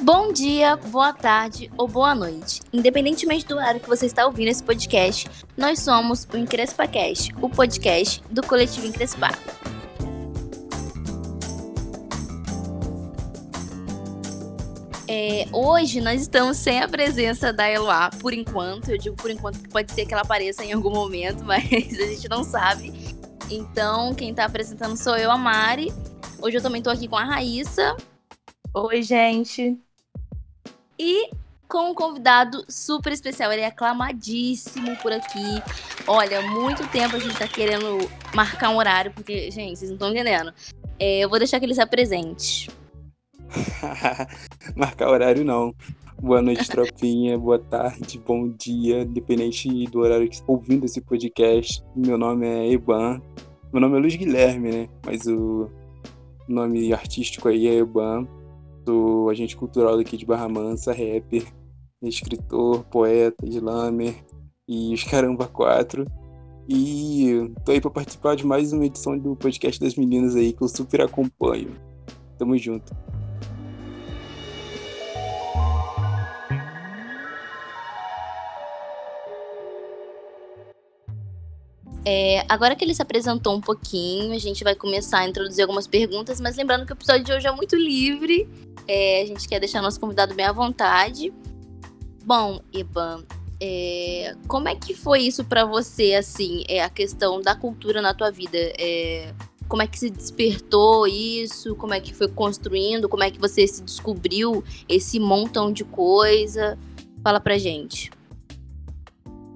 Bom dia, boa tarde ou boa noite. Independentemente do horário que você está ouvindo esse podcast, nós somos o EncrespaCast, o podcast do coletivo Encrespar. É, hoje nós estamos sem a presença da Eloá, por enquanto. Eu digo por enquanto que pode ser que ela apareça em algum momento, mas a gente não sabe. Então, quem está apresentando sou eu, a Mari. Hoje eu também estou aqui com a Raíssa. Oi, gente. E com um convidado super especial. Ele é aclamadíssimo por aqui. Olha, muito tempo a gente tá querendo marcar um horário, porque, gente, vocês não estão entendendo. É, eu vou deixar que ele se apresente. marcar horário não. Boa noite, tropinha. Boa tarde, bom dia, independente do horário que está ouvindo esse podcast. Meu nome é Eban. Meu nome é Luiz Guilherme, né? Mas o nome artístico aí é Eban. Sou agente cultural daqui de Barra Mansa, rapper, escritor, poeta, slammer e os Caramba Quatro. E tô aí para participar de mais uma edição do podcast das meninas aí que eu super acompanho. Tamo junto. É, agora que ele se apresentou um pouquinho, a gente vai começar a introduzir algumas perguntas, mas lembrando que o episódio de hoje é muito livre. É, a gente quer deixar nosso convidado bem à vontade. Bom, Iban, é, como é que foi isso para você, assim, é, a questão da cultura na tua vida? É, como é que se despertou isso? Como é que foi construindo? Como é que você se descobriu esse montão de coisa? Fala pra gente.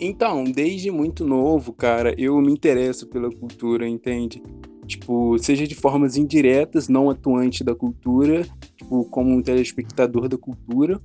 Então, desde muito novo, cara, eu me interesso pela cultura, entende? Tipo, seja de formas indiretas, não atuante da cultura, tipo, como um telespectador da cultura,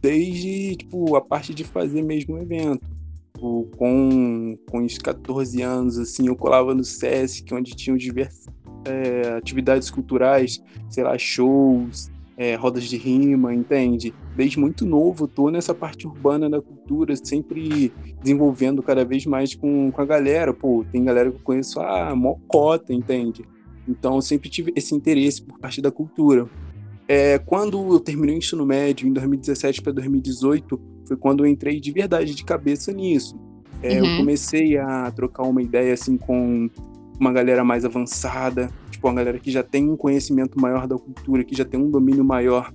desde, tipo, a parte de fazer mesmo o evento. Tipo, com, com uns 14 anos, assim, eu colava no SESC, onde tinham diversas é, atividades culturais, sei lá, shows, é, rodas de rima, entende? Desde muito novo, tô nessa parte urbana da cultura, sempre desenvolvendo cada vez mais com, com a galera. Pô, tem galera que eu conheço, ah, mocota, entende? Então, eu sempre tive esse interesse por parte da cultura. É, quando eu terminei o ensino médio, em 2017 para 2018, foi quando eu entrei de verdade de cabeça nisso. É, uhum. Eu comecei a trocar uma ideia assim com uma galera mais avançada, tipo, uma galera que já tem um conhecimento maior da cultura, que já tem um domínio maior.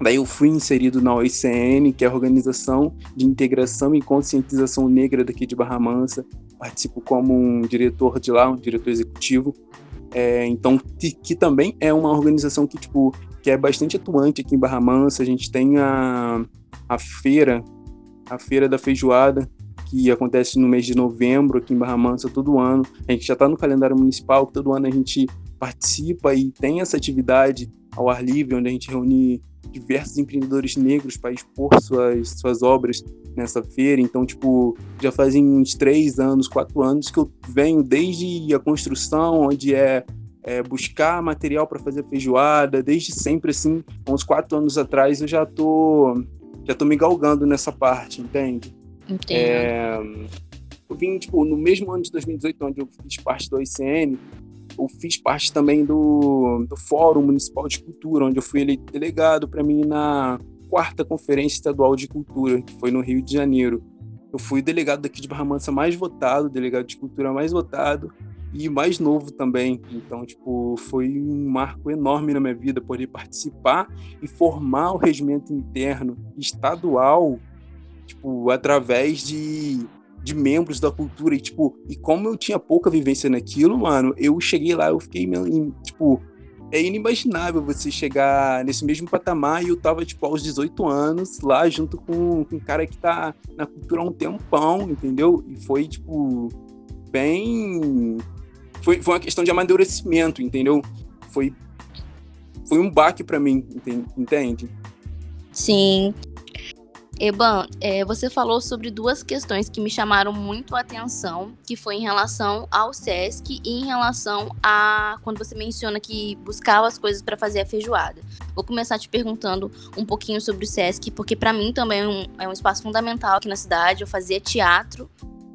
Daí eu fui inserido na OICN, que é a Organização de Integração e Conscientização Negra daqui de Barra Mansa. Participo como um diretor de lá, um diretor executivo. É, então, que, que, também é uma organização que, tipo, que é bastante atuante aqui em Barra Mansa. A gente tem a, a feira, a feira da feijoada, que acontece no mês de novembro aqui em Barra Mansa todo ano. A gente já está no calendário municipal, todo ano a gente participa e tem essa atividade ao ar livre, onde a gente reúne diversos empreendedores negros para expor suas, suas obras nessa feira. Então, tipo, já fazem uns três anos, quatro anos que eu venho desde a construção, onde é, é buscar material para fazer feijoada, desde sempre, assim, uns quatro anos atrás eu já tô, já tô me galgando nessa parte, entende? Entendo. É, eu vim, tipo, no mesmo ano de 2018, onde eu fiz parte do ICN, eu fiz parte também do, do Fórum Municipal de Cultura, onde eu fui eleito delegado para mim na quarta Conferência Estadual de Cultura, que foi no Rio de Janeiro. Eu fui delegado daqui de Barra Mansa mais votado, delegado de cultura mais votado e mais novo também. Então, tipo, foi um marco enorme na minha vida poder participar e formar o regimento interno estadual tipo, através de, de membros da cultura. E, tipo, e como eu tinha pouca vivência naquilo, mano, eu cheguei lá, eu fiquei, tipo, é inimaginável você chegar nesse mesmo patamar e eu tava, tipo, aos 18 anos, lá junto com, com um cara que tá na cultura há um tempão, entendeu? E foi, tipo, bem. Foi, foi uma questão de amadurecimento, entendeu? Foi, foi um baque para mim, entende? Sim. Eban, é, você falou sobre duas questões que me chamaram muito a atenção, que foi em relação ao SESC e em relação a quando você menciona que buscava as coisas para fazer a feijoada. Vou começar te perguntando um pouquinho sobre o SESC, porque para mim também é um, é um espaço fundamental aqui na cidade. Eu fazia teatro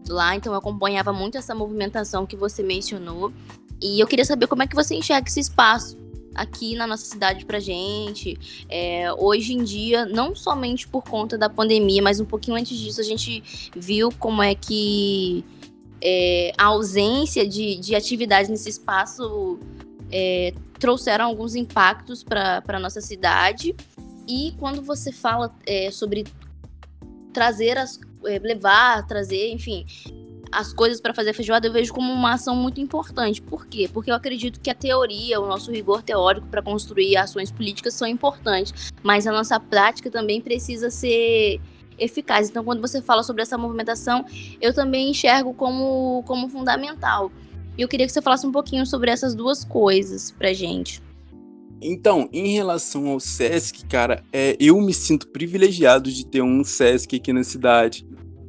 lá, então eu acompanhava muito essa movimentação que você mencionou. E eu queria saber como é que você enxerga esse espaço aqui na nossa cidade pra gente. É, hoje em dia, não somente por conta da pandemia, mas um pouquinho antes disso, a gente viu como é que é, a ausência de, de atividades nesse espaço é, trouxeram alguns impactos para a nossa cidade. E quando você fala é, sobre trazer as. É, levar, trazer, enfim, as coisas para fazer feijoada, eu vejo como uma ação muito importante. Por quê? Porque eu acredito que a teoria, o nosso rigor teórico para construir ações políticas são importantes, mas a nossa prática também precisa ser eficaz. Então, quando você fala sobre essa movimentação, eu também enxergo como, como fundamental. E eu queria que você falasse um pouquinho sobre essas duas coisas pra gente. Então, em relação ao SESC, cara, é, eu me sinto privilegiado de ter um SESC aqui na cidade,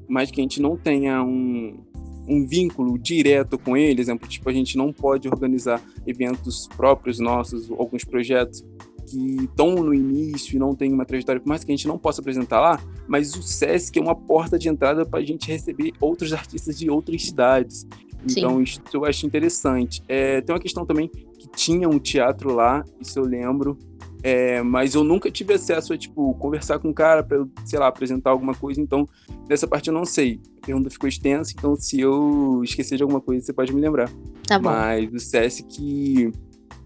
mas que a gente não tenha um, um vínculo direto com ele, exemplo, tipo, a gente não pode organizar eventos próprios nossos, alguns projetos que estão no início e não tem uma trajetória, por mais que a gente não possa apresentar lá, mas o SESC é uma porta de entrada para a gente receber outros artistas de outras cidades. Então, Sim. isso eu acho interessante. É, tem uma questão também que tinha um teatro lá, isso eu lembro, é, mas eu nunca tive acesso a, tipo, conversar com o cara para, sei lá, apresentar alguma coisa, então, dessa parte eu não sei. A pergunta ficou extensa, então se eu esquecer de alguma coisa, você pode me lembrar. Tá bom. Mas o CS que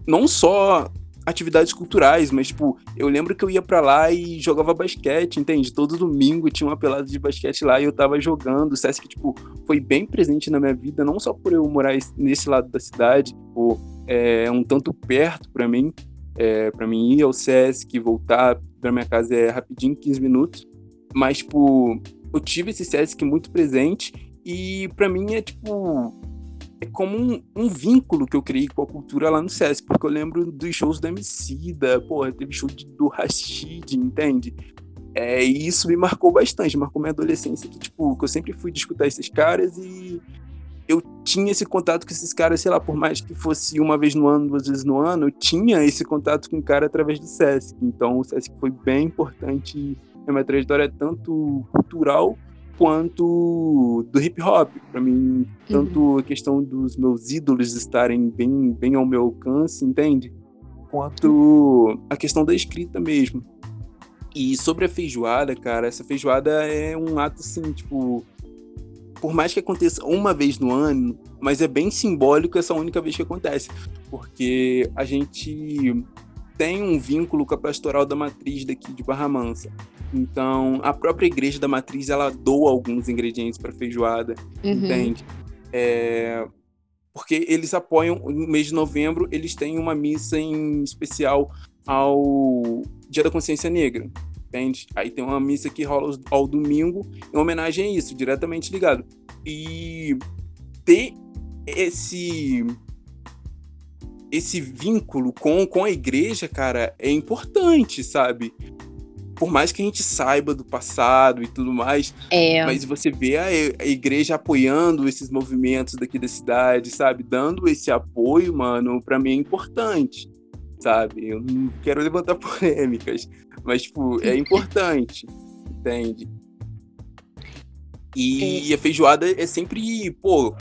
não só atividades culturais, mas, tipo, eu lembro que eu ia para lá e jogava basquete, entende? Todo domingo tinha uma pelada de basquete lá e eu tava jogando. O Sesc, tipo, foi bem presente na minha vida, não só por eu morar nesse lado da cidade, tipo, é um tanto perto para mim, é, para mim ir ao Sesc, voltar para minha casa é rapidinho, 15 minutos. Mas, tipo, eu tive esse Sesc muito presente e para mim é, tipo, é como um, um, vínculo que eu criei com a cultura lá no Sesc, porque eu lembro dos shows da Emicida, porra, teve show de, do Rashid, entende? É, e isso me marcou bastante, marcou minha adolescência, que, tipo, que eu sempre fui de escutar esses caras e eu tinha esse contato com esses caras, sei lá, por mais que fosse uma vez no ano, duas vezes no ano, eu tinha esse contato com o cara através do Sesc. Então o Sesc foi bem importante na minha trajetória, tanto cultural quanto do hip hop. Para mim, tanto uhum. a questão dos meus ídolos estarem bem, bem ao meu alcance, entende? Quanto a questão da escrita mesmo. E sobre a feijoada, cara, essa feijoada é um ato assim, tipo, por mais que aconteça uma vez no ano, mas é bem simbólico essa única vez que acontece, porque a gente tem um vínculo com a pastoral da matriz daqui de Barra Mansa. Então, a própria igreja da matriz, ela doa alguns ingredientes para feijoada, uhum. entende? É, porque eles apoiam, no mês de novembro, eles têm uma missa em especial ao Dia da Consciência Negra, entende? Aí tem uma missa que rola ao domingo em homenagem a isso, diretamente ligado. E ter esse esse vínculo com, com a igreja, cara, é importante, sabe? Por mais que a gente saiba do passado e tudo mais, é. mas você vê a, a igreja apoiando esses movimentos daqui da cidade, sabe? Dando esse apoio, mano, para mim é importante, sabe? Eu não quero levantar polêmicas, mas, tipo, é importante, entende? E é. a feijoada é sempre, pô,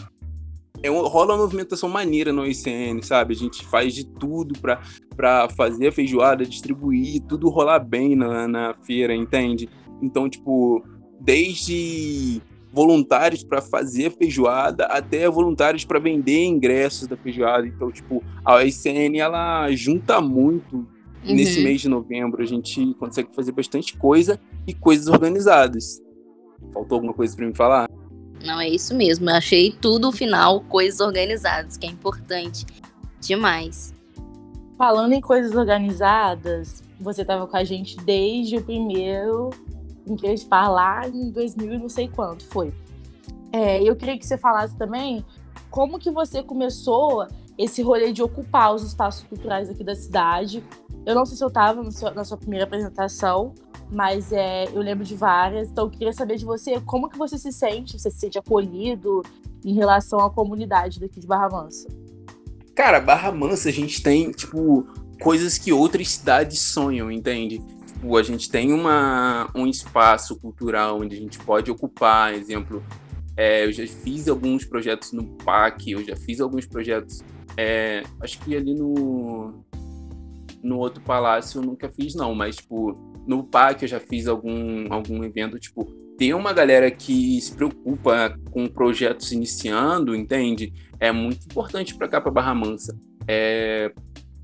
é, rola uma movimentação maneira no ICN, sabe? A gente faz de tudo para fazer a feijoada, distribuir, tudo rolar bem na, na feira, entende? Então, tipo, desde voluntários para fazer a feijoada até voluntários para vender ingressos da feijoada. Então, tipo, a ICN ela junta muito uhum. nesse mês de novembro. A gente consegue fazer bastante coisa e coisas organizadas. Faltou alguma coisa para me falar? Não, é isso mesmo. Eu achei tudo o final, coisas organizadas, que é importante demais. Falando em coisas organizadas, você estava com a gente desde o primeiro Increspar lá em 2000 não sei quanto foi. É, eu queria que você falasse também como que você começou esse rolê de ocupar os espaços culturais aqui da cidade. Eu não sei se eu estava na sua primeira apresentação, mas é, eu lembro de várias. Então eu queria saber de você como que você se sente, você se sente acolhido em relação à comunidade daqui de Barra Mansa. Cara, Barra Mansa a gente tem, tipo, coisas que outras cidades sonham, entende? Tipo, a gente tem uma, um espaço cultural onde a gente pode ocupar, exemplo, É, eu já fiz alguns projetos no PAC, eu já fiz alguns projetos, é, acho que ali no, no outro palácio eu nunca fiz, não, mas, tipo, no PAC eu já fiz algum, algum evento, tipo, ter uma galera que se preocupa com projetos iniciando, entende? É muito importante para cá, para Barra Mansa. É,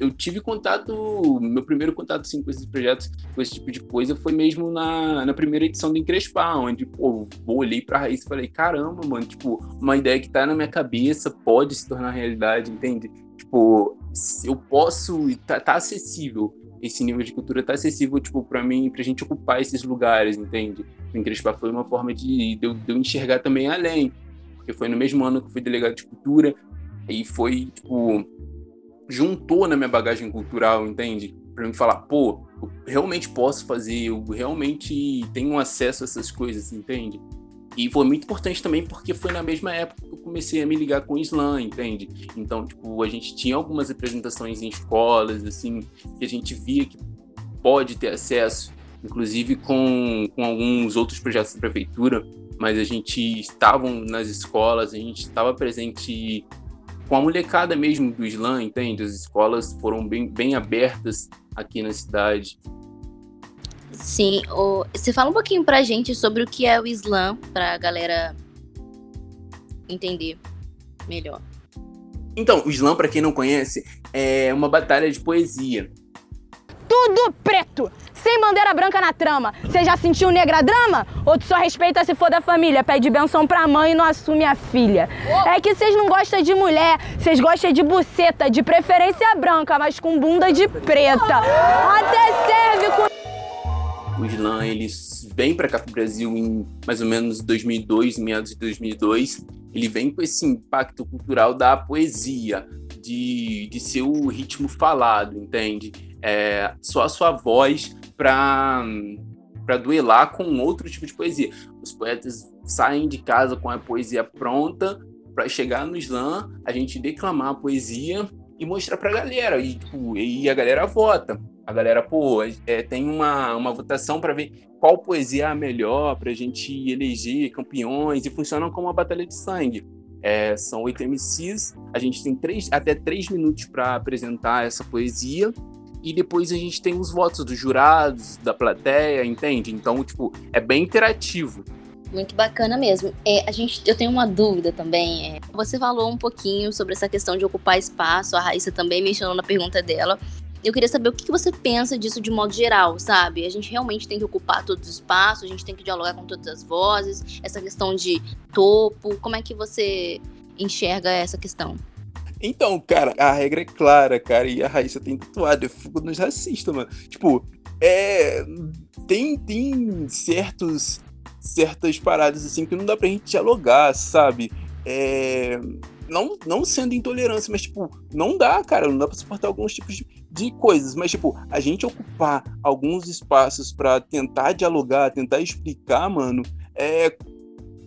eu tive contato, meu primeiro contato assim, com esses projetos, com esse tipo de coisa, foi mesmo na, na primeira edição do Encrespar, onde, pô, eu olhei pra raiz e falei, caramba, mano, tipo, uma ideia que tá na minha cabeça pode se tornar realidade, entende? Tipo, eu posso, tá, tá acessível, esse nível de cultura tá acessível, tipo, pra mim, pra gente ocupar esses lugares, entende? O Encrespar foi uma forma de, de, eu, de eu enxergar também além, porque foi no mesmo ano que eu fui delegado de cultura, e foi, tipo, juntou na minha bagagem cultural, entende? Para mim falar, pô, eu realmente posso fazer, eu realmente tenho acesso a essas coisas, entende? E foi muito importante também porque foi na mesma época que eu comecei a me ligar com o Islã, entende? Então, tipo, a gente tinha algumas apresentações em escolas, assim, que a gente via que pode ter acesso, inclusive com, com alguns outros projetos da prefeitura, mas a gente estava nas escolas, a gente estava presente com a molecada mesmo do Islã, entende? As escolas foram bem, bem abertas aqui na cidade. Sim, o... você fala um pouquinho pra gente sobre o que é o Islã, pra galera entender melhor. Então, o Islã, para quem não conhece, é uma batalha de poesia. Tudo preto! sem bandeira branca na trama. Você já sentiu negra drama? Ou tu só respeita se for da família, pede benção pra mãe e não assume a filha? É que vocês não gostam de mulher, vocês gostam de buceta, de preferência branca, mas com bunda de preta. Até serve com... O Islã, ele vem para cá pro Brasil em mais ou menos 2002, meados de 2002. Ele vem com esse impacto cultural da poesia, de, de ser o ritmo falado, entende? É, só a sua voz para duelar com outro tipo de poesia. Os poetas saem de casa com a poesia pronta para chegar no slam, a gente declamar a poesia e mostrar para a galera. E, tipo, e a galera vota. A galera, pô, é, tem uma, uma votação para ver qual poesia é a melhor para a gente eleger campeões e funciona como uma batalha de sangue. É, são oito MCs, a gente tem três, até três minutos para apresentar essa poesia e depois a gente tem os votos dos jurados, da plateia, entende? Então, tipo, é bem interativo. Muito bacana mesmo. É, a gente, eu tenho uma dúvida também. É, você falou um pouquinho sobre essa questão de ocupar espaço, a Raíssa também mencionou na pergunta dela. Eu queria saber o que você pensa disso de modo geral, sabe? A gente realmente tem que ocupar todos os espaços, a gente tem que dialogar com todas as vozes, essa questão de topo, como é que você enxerga essa questão? Então, cara, a regra é clara, cara, e a Raíssa tem tatuado, é fogo nos racistas, mano. Tipo, é. Tem, tem certos, certas paradas assim que não dá pra gente dialogar, sabe? É. Não, não sendo intolerância, mas, tipo, não dá, cara, não dá pra suportar alguns tipos de, de coisas. Mas, tipo, a gente ocupar alguns espaços para tentar dialogar, tentar explicar, mano, é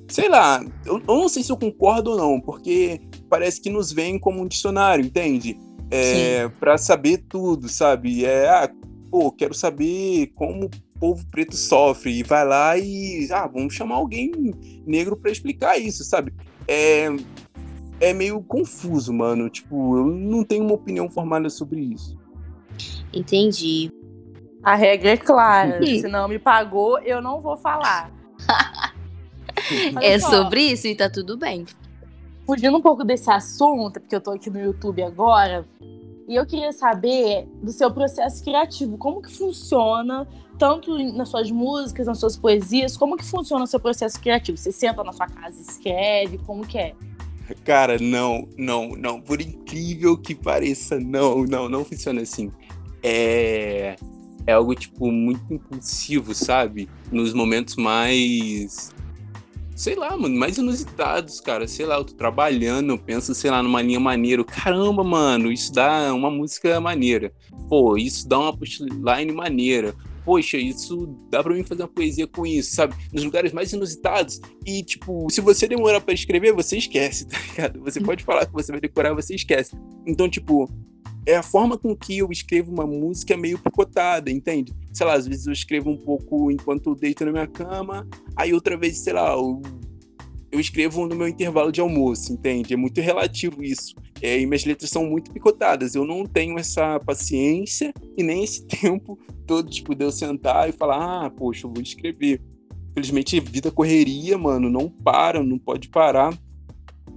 sei lá, eu, eu, não sei se eu concordo ou não, porque parece que nos vem como um dicionário, entende? É, para saber tudo, sabe? É, ah, pô, quero saber como o povo preto sofre e vai lá e ah, vamos chamar alguém negro para explicar isso, sabe? É, é meio confuso, mano. Tipo, eu não tenho uma opinião formada sobre isso. Entendi. A regra é clara. Se não me pagou, eu não vou falar. é sobre isso e tá tudo bem. Fugindo um pouco desse assunto, porque eu tô aqui no YouTube agora, e eu queria saber do seu processo criativo, como que funciona, tanto nas suas músicas, nas suas poesias, como que funciona o seu processo criativo? Você senta na sua casa e escreve, como que é? Cara, não, não, não. Por incrível que pareça, não, não, não funciona assim. É, é algo, tipo, muito impulsivo, sabe? Nos momentos mais sei lá, mano, mais inusitados, cara. Sei lá, eu tô trabalhando, eu penso, sei lá, numa linha maneira. Caramba, mano, isso dá uma música maneira. Pô, isso dá uma postline maneira. Poxa, isso dá pra mim fazer uma poesia com isso, sabe? Nos lugares mais inusitados. E, tipo, se você demorar para escrever, você esquece, tá ligado? Você pode falar que você vai decorar, você esquece. Então, tipo, é a forma com que eu escrevo uma música meio picotada, entende? Sei lá, às vezes eu escrevo um pouco enquanto eu deito na minha cama, aí outra vez, sei lá, eu, eu escrevo no meu intervalo de almoço, entende? É muito relativo isso. É, e minhas letras são muito picotadas. Eu não tenho essa paciência e nem esse tempo todo, tipo, de eu sentar e falar, ah, poxa, eu vou escrever. Infelizmente, vida correria, mano, não para, não pode parar.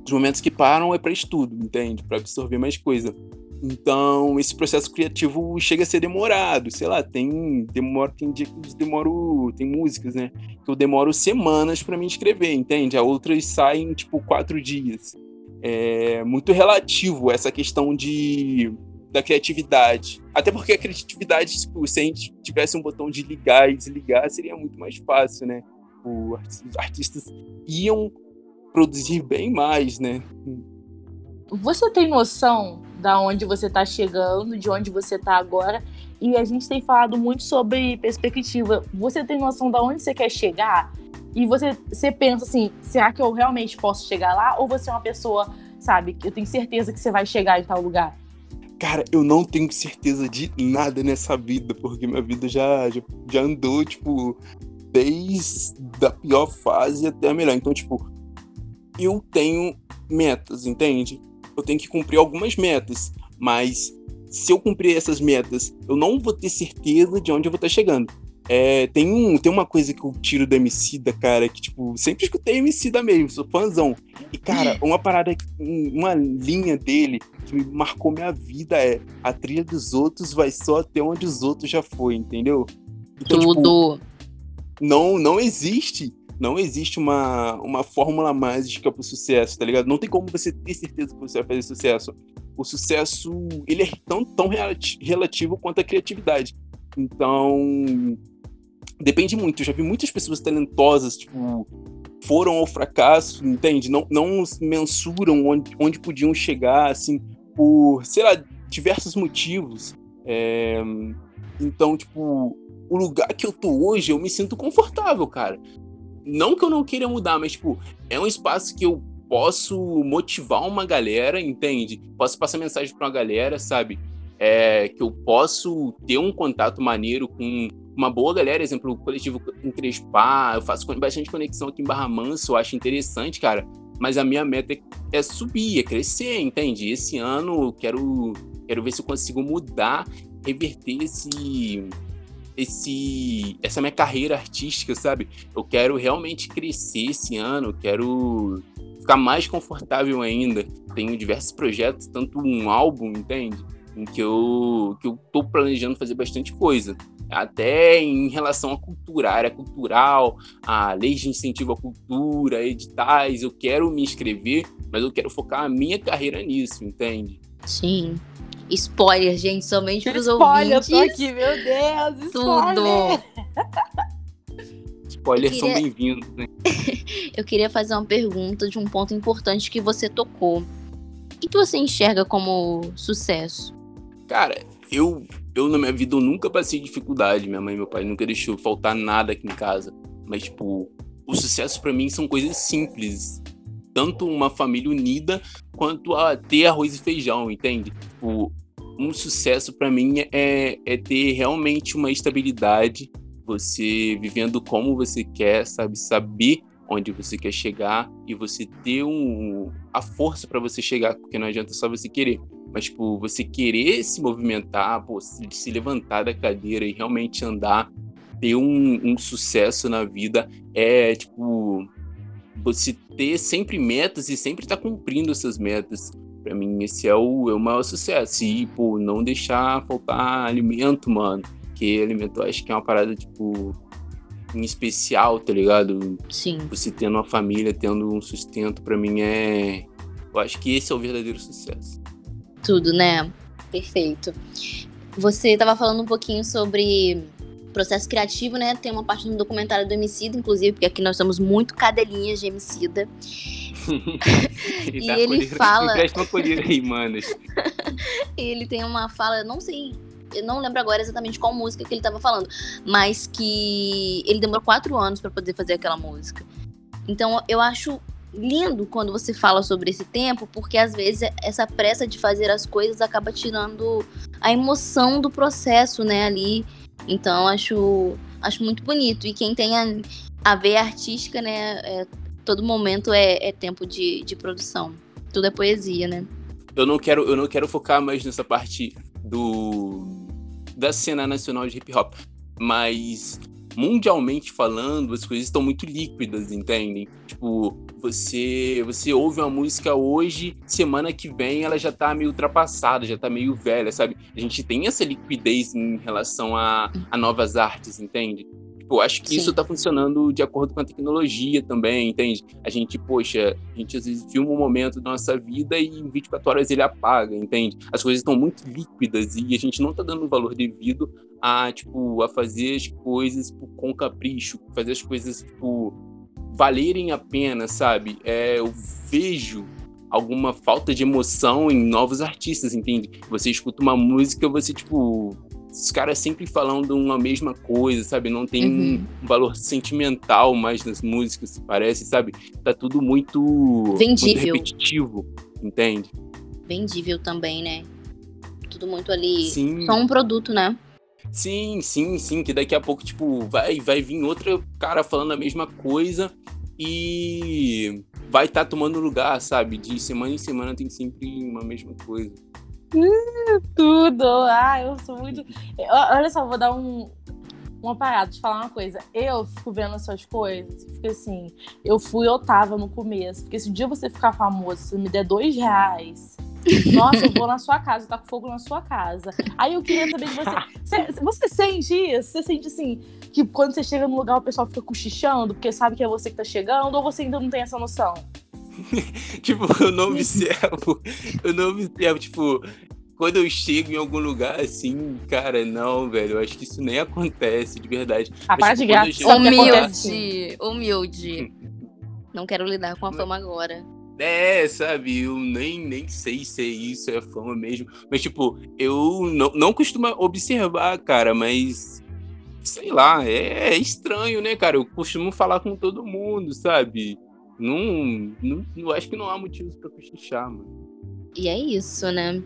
Os momentos que param é para estudo, entende? Para absorver mais coisa. Então, esse processo criativo chega a ser demorado. Sei lá, tem demora, tem dia que demoro, tem músicas, né? Que eu demoro semanas para me escrever, entende? A outras saem tipo quatro dias. É muito relativo essa questão de da criatividade. Até porque a criatividade, tipo, se a gente tivesse um botão de ligar e desligar, seria muito mais fácil, né? Os artistas iam produzir bem mais, né? Você tem noção da onde você está chegando, de onde você está agora? E a gente tem falado muito sobre perspectiva. Você tem noção da onde você quer chegar? E você, você pensa assim, será que eu realmente posso chegar lá? Ou você é uma pessoa, sabe, que eu tenho certeza que você vai chegar em tal lugar? Cara, eu não tenho certeza de nada nessa vida, porque minha vida já, já, já andou, tipo, desde a pior fase até a melhor. Então, tipo, eu tenho metas, entende? Eu tenho que cumprir algumas metas, mas se eu cumprir essas metas, eu não vou ter certeza de onde eu vou estar chegando. É, tem, um, tem uma coisa que eu tiro do da cara, que, tipo, sempre escutei da mesmo, sou fãzão. E, cara, uma parada, uma linha dele que me marcou minha vida é a trilha dos outros vai só até onde os outros já foi, entendeu? Então, Tudo. Tipo, não, não existe não existe uma, uma fórmula mágica para o sucesso, tá ligado? Não tem como você ter certeza que você vai fazer sucesso. O sucesso, ele é tão, tão relativo quanto a criatividade. Então, depende muito. Eu já vi muitas pessoas talentosas, tipo, foram ao fracasso, entende? Não, não mensuram onde, onde podiam chegar, assim, por, sei lá, diversos motivos. É... Então, tipo, o lugar que eu tô hoje, eu me sinto confortável, cara não que eu não queira mudar, mas, tipo, é um espaço que eu posso motivar uma galera, entende? Posso passar mensagem para uma galera, sabe? É, que eu posso ter um contato maneiro com uma boa galera, exemplo, o coletivo em Crespá, eu faço bastante conexão aqui em Barra Manso, eu acho interessante, cara, mas a minha meta é, é subir, é crescer, entende? Esse ano eu quero, quero ver se eu consigo mudar, reverter esse, esse essa minha carreira artística, sabe? Eu quero realmente crescer esse ano, quero ficar mais confortável ainda. Tenho diversos projetos, tanto um álbum, entende? Em que eu que eu tô planejando fazer bastante coisa. Até em relação à cultura, área cultural, a leis de incentivo à cultura, editais, eu quero me inscrever, mas eu quero focar a minha carreira nisso, entende? Sim. Spoiler, gente, somente para os ouvintes. Spoiler, aqui, meu Deus, spoiler. Tudo. Spoilers queria... são bem-vindos, né? eu queria fazer uma pergunta de um ponto importante que você tocou. O que, que você enxerga como sucesso? Cara, eu, eu na minha vida eu nunca passei dificuldade. Minha mãe e meu pai nunca deixou faltar nada aqui em casa. Mas, tipo, o sucesso para mim são coisas simples. Tanto uma família unida, quanto a ter arroz e feijão, entende? Tipo, um sucesso para mim é, é ter realmente uma estabilidade, você vivendo como você quer, sabe, saber onde você quer chegar e você ter um, a força para você chegar, porque não adianta só você querer, mas tipo, você querer se movimentar, pô, se, se levantar da cadeira e realmente andar, ter um, um sucesso na vida é tipo você ter sempre metas e sempre estar tá cumprindo essas metas. Para mim, esse é o, é o maior sucesso. E, pô, não deixar faltar alimento, mano. Porque alimento acho que é uma parada, tipo, em especial, tá ligado? Sim. Você tendo uma família, tendo um sustento, para mim é. Eu acho que esse é o verdadeiro sucesso. Tudo, né? Perfeito. Você estava falando um pouquinho sobre processo criativo, né? Tem uma parte no documentário do Emicida, inclusive, porque aqui nós somos muito cadelinhas de Emicida. e ele fala. uma colheira aí, manos. ele tem uma fala, não sei, eu não lembro agora exatamente qual música que ele estava falando, mas que ele demorou quatro anos para poder fazer aquela música. Então eu acho lindo quando você fala sobre esse tempo, porque às vezes essa pressa de fazer as coisas acaba tirando a emoção do processo, né, ali. Então acho acho muito bonito e quem tem a, a artística, né, é, todo momento é, é tempo de, de produção. Tudo é poesia, né? Eu não quero, eu não quero focar mais nessa parte do da cena nacional de hip hop, mas mundialmente falando, as coisas estão muito líquidas, entendem? Tipo, você você ouve uma música hoje, semana que vem ela já tá meio ultrapassada, já tá meio velha, sabe? A gente tem essa liquidez em relação a, a novas artes, entende? Tipo, acho que Sim. isso tá funcionando de acordo com a tecnologia também, entende? A gente, poxa, a gente às vezes filma um momento da nossa vida e em 24 horas ele apaga, entende? As coisas estão muito líquidas e a gente não tá dando o valor devido a, tipo, a fazer as coisas tipo, com capricho, fazer as coisas, tipo, valerem a pena, sabe? É, eu vejo alguma falta de emoção em novos artistas, entende? Você escuta uma música, você, tipo, os caras sempre falando uma mesma coisa, sabe? Não tem uhum. um valor sentimental mais nas músicas, parece, sabe? Tá tudo muito, Vendível. muito repetitivo, entende? Vendível também, né? Tudo muito ali. Sim. Só um produto, né? Sim, sim, sim. Que daqui a pouco, tipo, vai, vai vir outro cara falando a mesma coisa e vai estar tá tomando lugar, sabe? De semana em semana tem sempre uma mesma coisa. Tudo! Ah, eu sou muito. Olha só, vou dar um, uma parada, de falar uma coisa. Eu fico vendo essas coisas, fico assim, eu fui eu tava no começo. Porque se um dia você ficar famoso, se me der dois reais. Nossa, eu vou na sua casa, tá com fogo na sua casa. Aí eu queria também que você. Você, sente isso? Você sente assim, que quando você chega no lugar o pessoal fica cochichando, porque sabe que é você que tá chegando, ou você ainda não tem essa noção? tipo, eu não observo. Eu não observo, tipo, quando eu chego em algum lugar assim, cara, não, velho, eu acho que isso nem acontece de verdade. A parte de graça. Humilde, humilde. não quero lidar com a fama agora. É, sabe, eu nem, nem sei se é isso, é fama mesmo. Mas, tipo, eu não, não costumo observar, cara, mas. Sei lá, é, é estranho, né, cara? Eu costumo falar com todo mundo, sabe? Não, não, não acho que não há motivos para cochichar, mano. E é isso, né?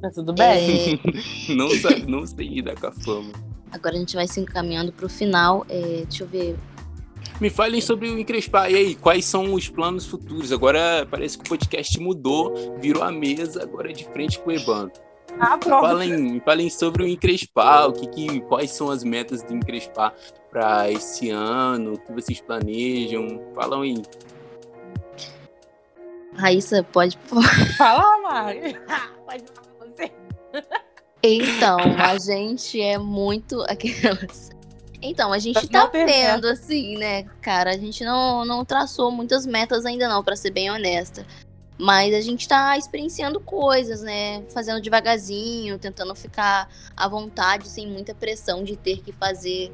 Tá tudo bem? É... não, sabe, não sei lidar com a fama. Agora a gente vai se encaminhando pro final. É, deixa eu ver. Me falem sobre o Encrespar. E aí, quais são os planos futuros? Agora parece que o podcast mudou, virou a mesa, agora é de frente com o Ebano. Ah, pronto. Falem, falem sobre o Encrespar, o que, que, quais são as metas do Encrespar para esse ano, o que vocês planejam. Falam aí. Raíssa, pode. Falar, Mari. pode falar você. Então, a gente é muito aquelas. Então, a gente tá vendo, assim, né, cara? A gente não, não traçou muitas metas ainda, não, para ser bem honesta. Mas a gente tá experienciando coisas, né? Fazendo devagarzinho, tentando ficar à vontade, sem muita pressão de ter que fazer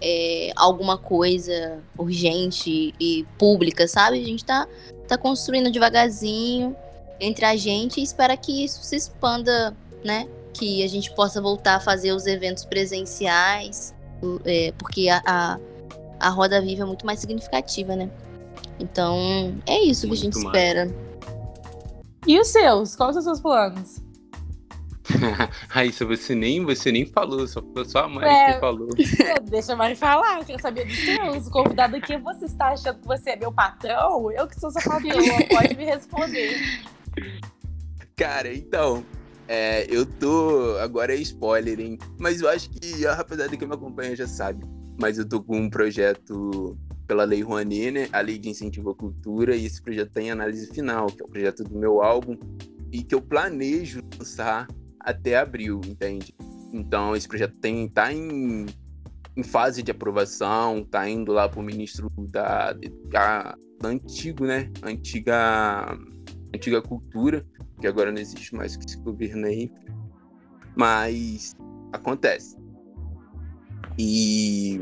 é, alguma coisa urgente e pública, sabe? A gente tá tá construindo devagarzinho entre a gente e espera que isso se expanda, né? Que a gente possa voltar a fazer os eventos presenciais, é, porque a, a, a, Roda Viva é muito mais significativa, né? Então, é isso muito que a gente mais. espera. E os seus? Quais são os seus planos? Raíssa, você nem, você nem falou, só, só a Mari é, que falou. Deixa a Mari falar, eu quero saber dos seus. O convidado aqui, você está achando que você é meu patrão? Eu que sou sua patroa, pode me responder. Cara, então, é, eu tô. Agora é spoiler, hein? Mas eu acho que a rapaziada que me acompanha já sabe. Mas eu tô com um projeto pela Lei Rouanet, né? A Lei de Incentivo à Cultura, e esse projeto tem tá análise final, que é o projeto do meu álbum, e que eu planejo lançar até abril, entende? Então esse projeto tem tá em, em fase de aprovação, tá indo lá para o ministro da, da, da antigo, né? Antiga antiga cultura, que agora não existe mais que esse governo aí. Mas acontece. E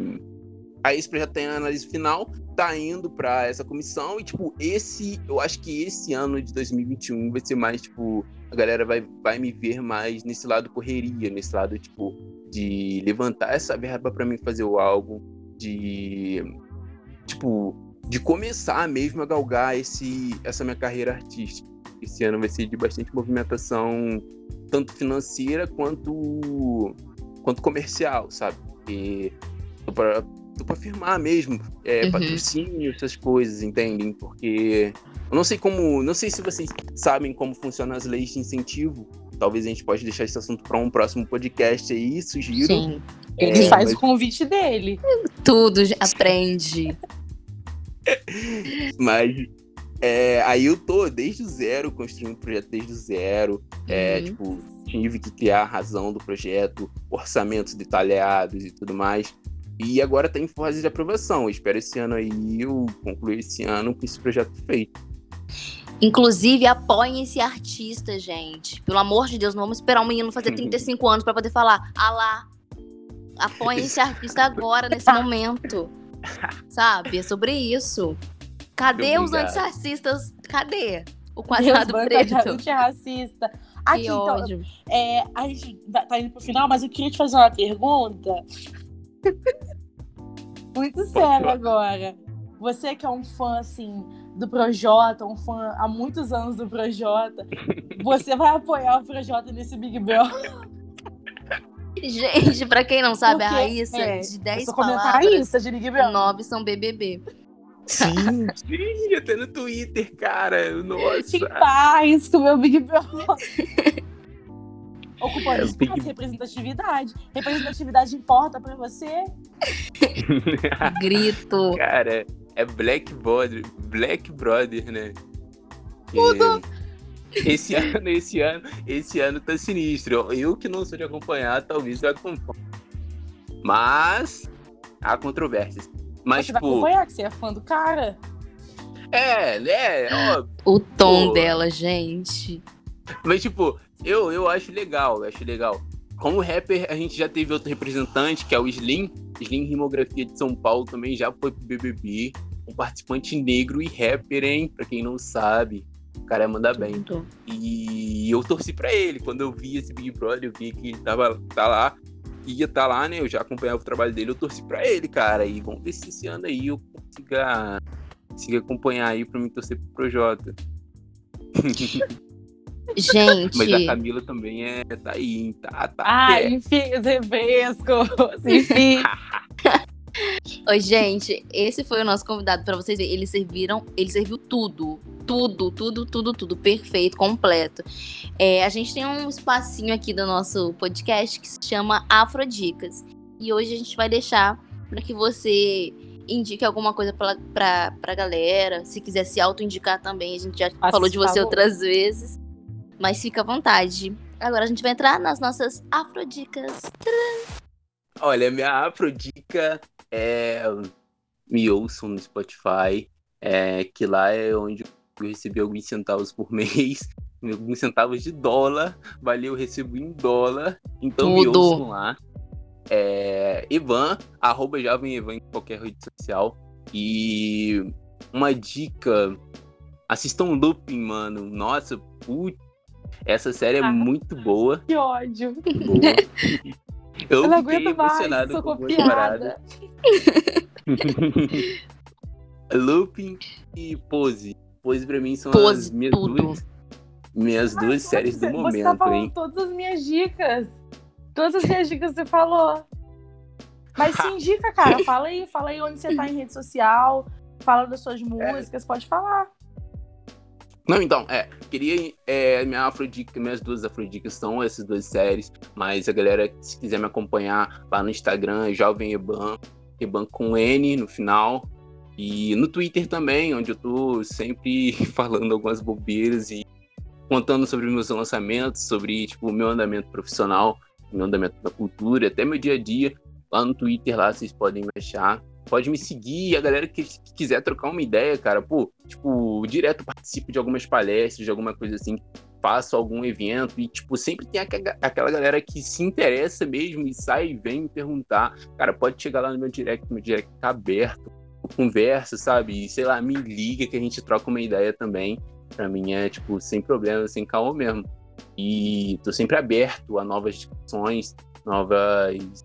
aí esse projeto tem a análise final, tá indo para essa comissão e tipo, esse, eu acho que esse ano de 2021 vai ser mais tipo a galera vai, vai me ver mais nesse lado correria, nesse lado, tipo, de levantar essa verba para mim fazer o álbum, de, tipo, de começar mesmo a galgar esse, essa minha carreira artística. Esse ano vai ser de bastante movimentação, tanto financeira quanto, quanto comercial, sabe? E tô pra firmar mesmo. É, Uhum. patrocínio, essas coisas, entendem? Porque eu não sei como. Não sei se vocês sabem como funcionam as leis de incentivo. Talvez a gente pode deixar esse assunto para um próximo podcast aí, sugiro. Sim. Ele É, faz mas- o convite dele. Tudo aprende. Mas é, aí eu tô desde o zero, construindo o projeto desde o zero. É, Uhum. tipo, tive que criar a razão do projeto, orçamentos detalhados e tudo mais. E agora tá em fase de aprovação. Eu espero esse ano aí, eu concluir esse ano com esse projeto feito. Inclusive, apoiem esse artista, gente. Pelo amor de Deus, não vamos esperar um menino fazer 35 anos pra poder falar. Ah lá. Apoiem esse artista agora, nesse momento. Sabe? É sobre isso. Cadê os antirracistas? Cadê? O quadrado preto. de antirracista. Aqui, Que então, ódio. é, a gente tá indo pro final, mas eu queria te fazer uma pergunta. Muito séria agora. Você que é um fã, assim, do Projota, um fã há muitos anos do Projota, você vai apoiar o Projota nesse Big Brother? Gente, pra quem não sabe, a Raíssa, é, de Eu 10 sou palavras, comentarista de Big Brother. 9 são BBB. Sim, sim, até no Twitter, cara. Nossa. Em paz com o meu Big Brother. Ocupando É, espaço, Big- representatividade. Representatividade importa pra você? Grito. Cara, é Black Brother, Black Brother, né? Tudo. Esse ano, esse ano, esse ano tá sinistro. Eu, que não sou de acompanhar, talvez eu acompanhe. Mas há controvérsias. Mas, você vai tipo, acompanhar, que você é fã do cara. é, né? ó, O tom Pô. dela, gente. Mas, tipo, eu, eu acho legal, eu acho legal. Como rapper, a gente já teve outro representante, que é o Slim. Slim Rimografia de São Paulo também já foi pro BBB. Um participante negro e rapper, hein? Pra quem não sabe. O cara manda bem. Tudo. E eu torci pra ele. Quando eu vi esse Big Brother, eu vi que ele tava tá lá. Ia tá lá, né? Eu já acompanhava o trabalho dele, eu torci pra ele, cara. E vamos ver se esse ano aí eu consiga, consiga acompanhar aí pra me torcer pro Projota. Gente. Mas a Camila também é. Tá aí, hein? Tá, tá. Ah, é. enfim, os refrescos. Enfim. Oi, gente, esse foi o nosso convidado pra vocês verem. Eles serviram, ele serviu tudo, tudo, tudo, tudo, tudo, perfeito, completo. É, a gente tem um espacinho aqui do nosso podcast que se chama Afrodicas. E hoje a gente vai deixar para que você indique alguma coisa pra, pra, pra galera. Se quiser se auto-indicar também, a gente já falou de você favor. outras vezes. Mas fica à vontade. Agora a gente vai entrar nas nossas Afrodicas. Olha, minha afrodica é. Me ouçam no Spotify. É, que lá é onde eu recebi alguns centavos por mês. Alguns centavos de dólar. Valeu, eu recebo em dólar. Então me Tudo. ouçam lá. É, Evan, arroba Jovem Evan em qualquer rede social. E uma dica. Assistam Looping, mano. Nossa, putz. Essa série é Ah. muito boa. Que ódio. boa. Eu, Eu não aguento mais, sou copiada. Looping e Pose. Pose pra mim são Pose, as minhas tudo. duas, minhas duas séries do Você- Você tá momento, falando hein? todas as minhas dicas. Todas as minhas dicas você falou. Mas se indica, cara. Fala aí, fala aí onde você tá em rede social. Fala das suas músicas, pode falar. Não, então, é, queria, é, minha afrodica, minhas duas afrodicas são essas duas séries, mas a galera, se quiser me acompanhar lá no Instagram, Jovem Eban, Eban com N no final, e no Twitter também, onde eu tô sempre falando algumas bobeiras e contando sobre meus lançamentos, sobre, tipo, o meu andamento profissional, meu andamento da cultura, até meu dia a dia, lá no Twitter, lá vocês podem me achar, pode me seguir, a galera que, que quiser trocar uma ideia, cara, pô, tipo, direto participo de algumas palestras, de alguma coisa assim, faço algum evento, e, tipo, sempre tem aquela galera que se interessa mesmo e sai e vem me perguntar, cara, pode chegar lá no meu direct, meu direct tá aberto, conversa, sabe, e sei lá, me liga que a gente troca uma ideia também, pra mim é, tipo, sem problema, sem calma mesmo, e tô sempre aberto a novas discussões, novas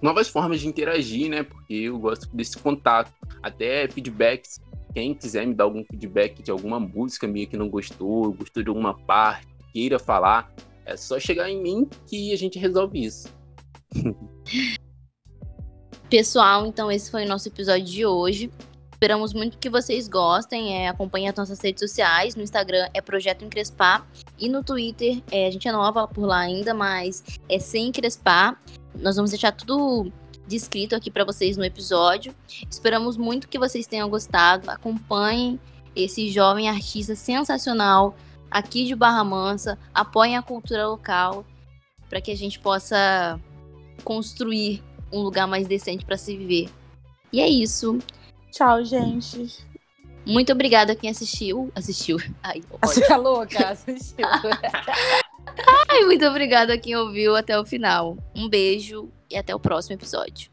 novas formas de interagir, né? Porque eu gosto desse contato, até feedbacks. Quem quiser me dar algum feedback de alguma música minha que não gostou, gostou de alguma parte, queira falar, é só chegar em mim que a gente resolve isso. Pessoal, então esse foi o nosso episódio de hoje. Esperamos muito que vocês gostem. É, acompanhem as nossas redes sociais. No Instagram é Projeto Encrespar. E no Twitter, é, a gente é nova por lá ainda, mas é sem encrespar. Nós vamos deixar tudo descrito aqui para vocês no episódio. Esperamos muito que vocês tenham gostado. Acompanhem esse jovem artista sensacional aqui de Barra Mansa. Apoiem a cultura local para que a gente possa construir um lugar mais decente para se viver. E é isso. Tchau, gente. Muito obrigada a quem assistiu. Assistiu. Ai, Você tá louca? Assistiu. Ai, muito obrigada a quem ouviu até o final. Um beijo e até o próximo episódio.